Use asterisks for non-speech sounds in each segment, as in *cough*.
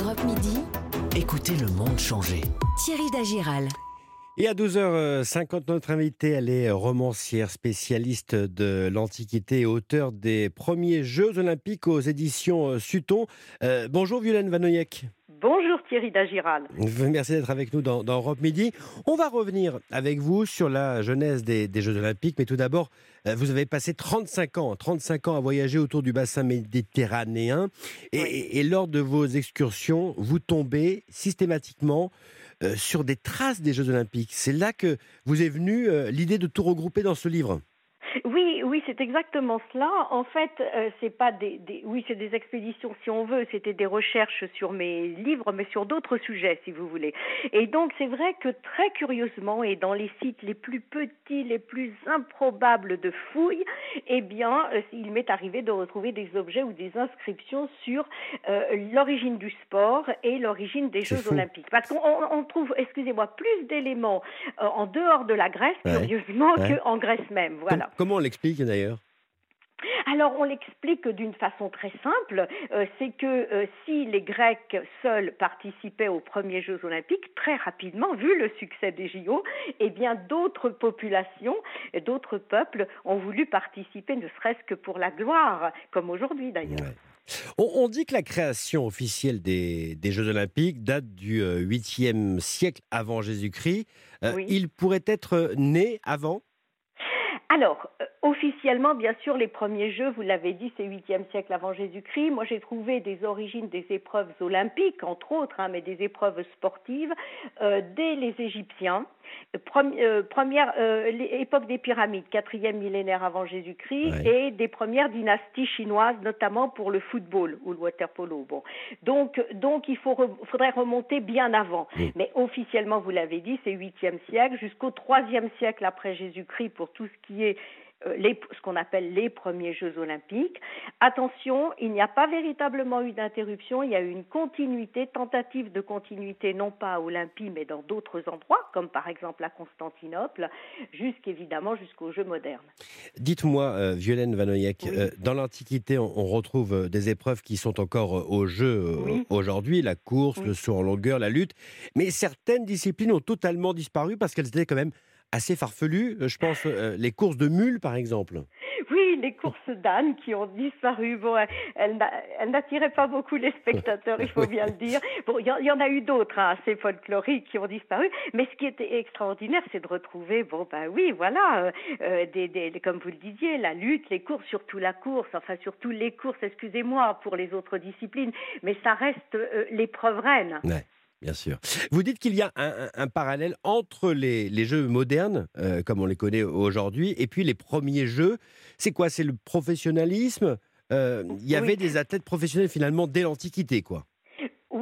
Europe Midi, Écoutez le monde changer. Thierry Dagiral. Et à 12h50, notre invitée, elle est romancière, spécialiste de l'Antiquité et auteur des premiers Jeux Olympiques aux éditions Sutton. Euh, bonjour Violaine Vanoyek. Thierry Dagiral. Merci d'être avec nous dans, dans, Europe Midi. On va revenir avec vous sur la genèse des, des Jeux Olympiques, mais tout d'abord, euh, vous avez passé 35 ans, 35 ans à voyager autour du bassin méditerranéen, et, Oui. et lors de vos excursions, vous tombez systématiquement euh, sur des traces des Jeux Olympiques. C'est là que vous est venue euh, l'idée de tout regrouper dans ce livre. Oui, oui, c'est exactement cela. En fait, euh, c'est pas des, des- oui, c'est des expéditions si on veut. C'était des recherches sur mes livres, mais sur d'autres sujets, si vous voulez. Et donc, c'est vrai que très curieusement, et dans les sites les plus petits, les plus improbables de fouilles, eh bien, euh, il m'est arrivé de retrouver des objets ou des inscriptions sur euh, l'origine du sport et l'origine des Jeux fou. Olympiques. Parce qu'on on- on trouve, excusez-moi, plus d'éléments euh, en dehors de la Grèce, Ouais. curieusement, Ouais. qu'en Grèce même. Voilà. Com- comment on l'explique d'ailleurs Alors on l'explique d'une façon très simple, euh, c'est que euh, si les Grecs seuls participaient aux premiers Jeux olympiques, très rapidement, vu le succès des JO, eh bien d'autres populations, d'autres peuples ont voulu participer, ne serait-ce que pour la gloire, comme aujourd'hui d'ailleurs. Ouais. On, on dit que la création officielle des, des Jeux Olympiques date du euh, 8e siècle avant Jésus-Christ. Euh, Oui. Il pourrait être né avant? Alors, euh, officiellement, bien sûr, les premiers Jeux, vous l'avez dit, c'est 8e siècle avant Jésus-Christ. Moi, j'ai trouvé des origines des épreuves olympiques, entre autres, hein, mais des épreuves sportives, euh, dès les Égyptiens. Euh, Premi- première l'é- époque des pyramides, quatrième millénaire avant Jésus-Christ, et des premières dynasties chinoises, notamment pour le football ou le waterpolo. Bon, donc, donc il faut re- faudrait remonter bien avant. Oui. Mais officiellement, vous l'avez dit, c'est 8e siècle jusqu'au 3e siècle après Jésus-Christ pour tout ce qui est euh, les, ce qu'on appelle les premiers Jeux olympiques. Attention, il n'y a pas véritablement eu d'interruption, il y a eu une continuité, tentative de continuité, non pas à Olympie, mais dans d'autres endroits, comme par exemple à Constantinople, jusqu'évidemment jusqu'aux Jeux modernes. Dites-moi, euh, Violaine Vanoyek, Oui. euh, dans l'Antiquité, on, on retrouve des épreuves qui sont encore au jeu euh, Oui. aujourd'hui, la course, Oui. le saut en longueur, la lutte, mais certaines disciplines ont totalement disparu parce qu'elles étaient quand même assez farfelues. Euh, Je pense euh, les courses de mules, par exemple. Oui, les courses d'ânes qui ont disparu, bon, elles- elles n'a- elles n'attiraient pas beaucoup les spectateurs, il faut *laughs* bien le dire. Bon, il y, en- il y en a eu d'autres hein, assez folkloriques qui ont disparu, mais ce qui était extraordinaire, c'est de retrouver, bon, ben oui, voilà, euh, euh, des, des, des- comme vous le disiez, la lutte, les courses, surtout la course, enfin surtout les courses, excusez-moi pour les autres disciplines, mais ça reste euh, l'épreuve reine. Bien sûr. Vous dites qu'il y a un, parallèle entre les, les jeux modernes, euh, comme on les connaît aujourd'hui, et puis les premiers jeux. C'est quoi? C'est le professionnalisme? Euh, Il y avait des athlètes professionnels finalement dès l'Antiquité, quoi.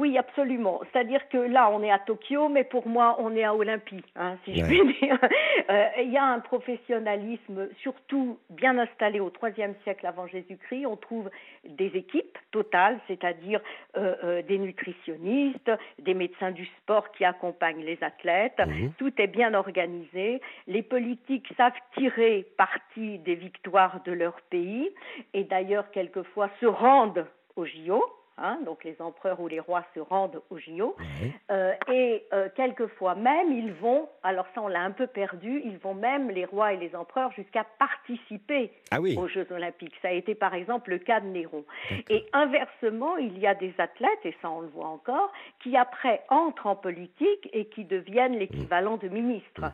Oui, absolument. C'est-à-dire que là, on est à Tokyo, mais pour moi, on est à Olympie, hein, si je puis dire. *laughs* Euh, Il y a un professionnalisme, surtout bien installé au IIIe siècle avant Jésus-Christ. On trouve des équipes totales, c'est-à-dire euh, euh, des nutritionnistes, des médecins du sport qui accompagnent les athlètes. Mhm. Tout est bien organisé. Les politiques savent tirer parti des victoires de leur pays et d'ailleurs quelquefois se rendent aux JO. Hein, donc les empereurs ou les rois se rendent aux JO. Ouais. Euh, et euh, quelquefois même, ils vont, alors ça on l'a un peu perdu, ils vont même, les rois et les empereurs, jusqu'à participer Ah oui. aux Jeux olympiques. Ça a été par exemple le cas de Néron. Et inversement, il y a des athlètes, et ça on le voit encore, qui après entrent en politique et qui deviennent l'équivalent de ministres.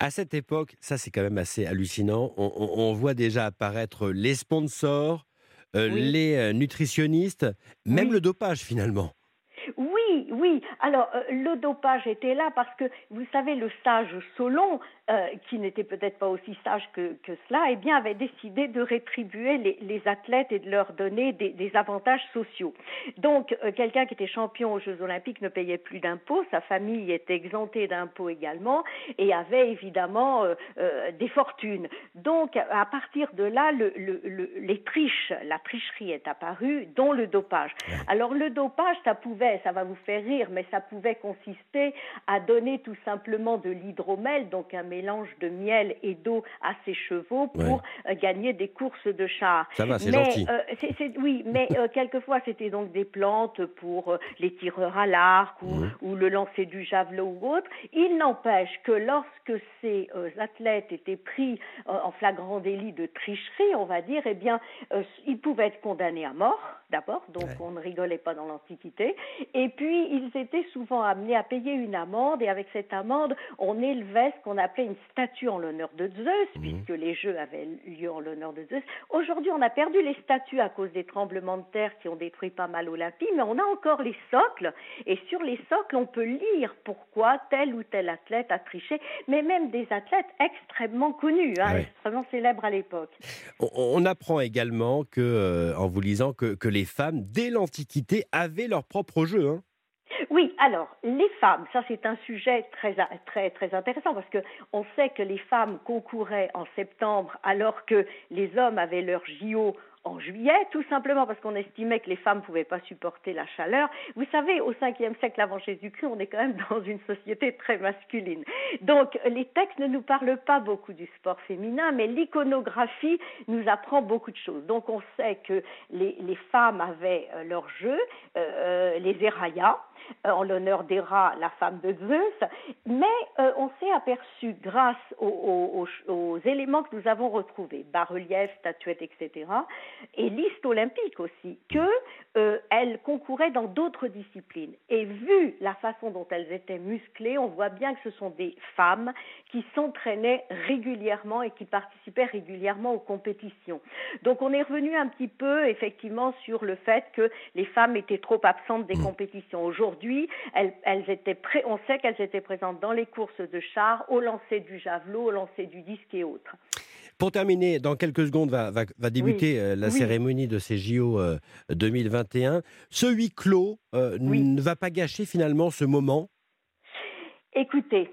À cette époque, ça c'est quand même assez hallucinant. On, on- on voit déjà apparaître les sponsors, euh, Oui. les euh, nutritionnistes, même Oui. le dopage finalement. Oui, oui. Alors, euh, le dopage était là parce que, vous savez, le sage Solon, euh, qui n'était peut-être pas aussi sage que, que cela, eh bien, avait décidé de rétribuer les, les athlètes et de leur donner des, des avantages sociaux. Donc, euh, quelqu'un qui était champion aux Jeux Olympiques ne payait plus d'impôts, sa famille était exemptée d'impôts également et avait évidemment euh, euh, des fortunes. Donc, à partir de là, le, le, le- les triches, la tricherie est apparue, dont le dopage. Alors, le dopage, ça pouvait, ça va vous faire rire, mais ça pouvait consister à donner tout simplement de l'hydromel, donc un mélange de miel et d'eau à ses chevaux pour euh, gagner des courses de chars. Ça va, c'est gentil. Euh, oui, mais *laughs* quelquefois c'était donc des plantes pour les tireurs à l'arc ou, mmh. ou, le lancer du javelot ou autre. Il n'empêche que lorsque ces athlètes étaient pris en flagrant délit de tricherie, on va dire, eh bien, ils pouvaient être condamnés à mort, d'abord, donc on ne rigolait pas dans l'Antiquité. Et puis, ils étaient souvent amenés à payer une amende, et avec cette amende, on élevait ce qu'on appelait une statue en l'honneur de Zeus, mhm. puisque les jeux avaient lieu en l'honneur de Zeus. Aujourd'hui, on a perdu les statues à cause des tremblements de terre qui ont détruit pas mal Olympie, mais on a encore les socles, et sur les socles, on peut lire pourquoi tel ou tel athlète a triché, mais même des athlètes extrêmement connus, hein, extrêmement célèbres à l'époque. On, apprend également que, euh, en vous lisant, que, que les femmes, dès l'Antiquité, avaient leur propre jeu. Hein. Oui, alors les femmes, ça c'est un sujet très très très intéressant parce que on sait que les femmes concouraient en septembre alors que les hommes avaient leur JO en juillet, tout simplement parce qu'on estimait que les femmes ne pouvaient pas supporter la chaleur. Vous savez, au 5e siècle avant Jésus-Christ, on est quand même *laughs* dans une société très masculine. Donc, les textes ne nous parlent pas beaucoup du sport féminin, mais l'iconographie nous apprend beaucoup de choses. Donc, on sait que les, femmes avaient euh, leur jeu, euh, euh, les érayas, en l'honneur d'Héra, la femme de Zeus, mais on s'est aperçu, grâce aux, aux, éléments que nous avons retrouvés, bas-reliefs, statuettes, etc., et liste olympique aussi, que euh, concouraient dans d'autres disciplines. Et vu la façon dont elles étaient musclées, on voit bien que ce sont des femmes qui s'entraînaient régulièrement et qui participaient régulièrement aux compétitions. Donc on est revenu un petit peu effectivement sur le fait que les femmes étaient trop absentes des mmh. compétitions. Aujourd'hui, elles, elles étaient pré on sait qu'elles étaient présentes dans les courses de chars, au lancer du javelot, au lancer du disque et autres. Pour terminer, dans quelques secondes va, va, débuter euh, la cérémonie de ces JO 2021. Ce huis clos euh, ne va pas gâcher finalement ce moment? Écoutez,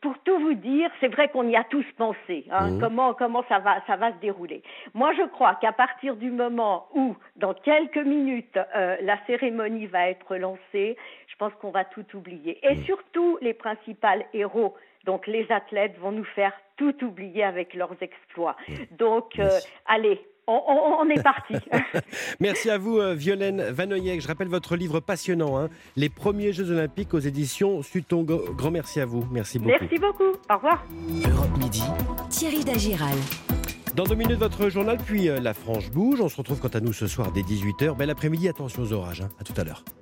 pour tout vous dire, c'est vrai qu'on y a tous pensé. Hein, mmh. comment comment ça va ça va se dérouler. Moi, je crois qu'à partir du moment où, dans quelques minutes, euh, la cérémonie va être lancée, je pense qu'on va tout oublier. Et mmh. surtout, les principaux héros donc les athlètes vont nous faire tout oublier avec leurs exploits. Donc euh, allez, on, est parti. *laughs* Merci à vous, euh, Violaine Vanoyek. Je rappelle votre livre passionnant, hein, Les premiers Jeux Olympiques aux éditions Sutton. Grand merci à vous. Merci beaucoup. Merci beaucoup. Au revoir. Europe Midi. Thierry Dagiral. Dans deux minutes, votre journal, puis euh, la frange bouge. On se retrouve quant à nous ce soir dès 18h. Bel après-midi, attention aux orages. Hein. À tout à l'heure.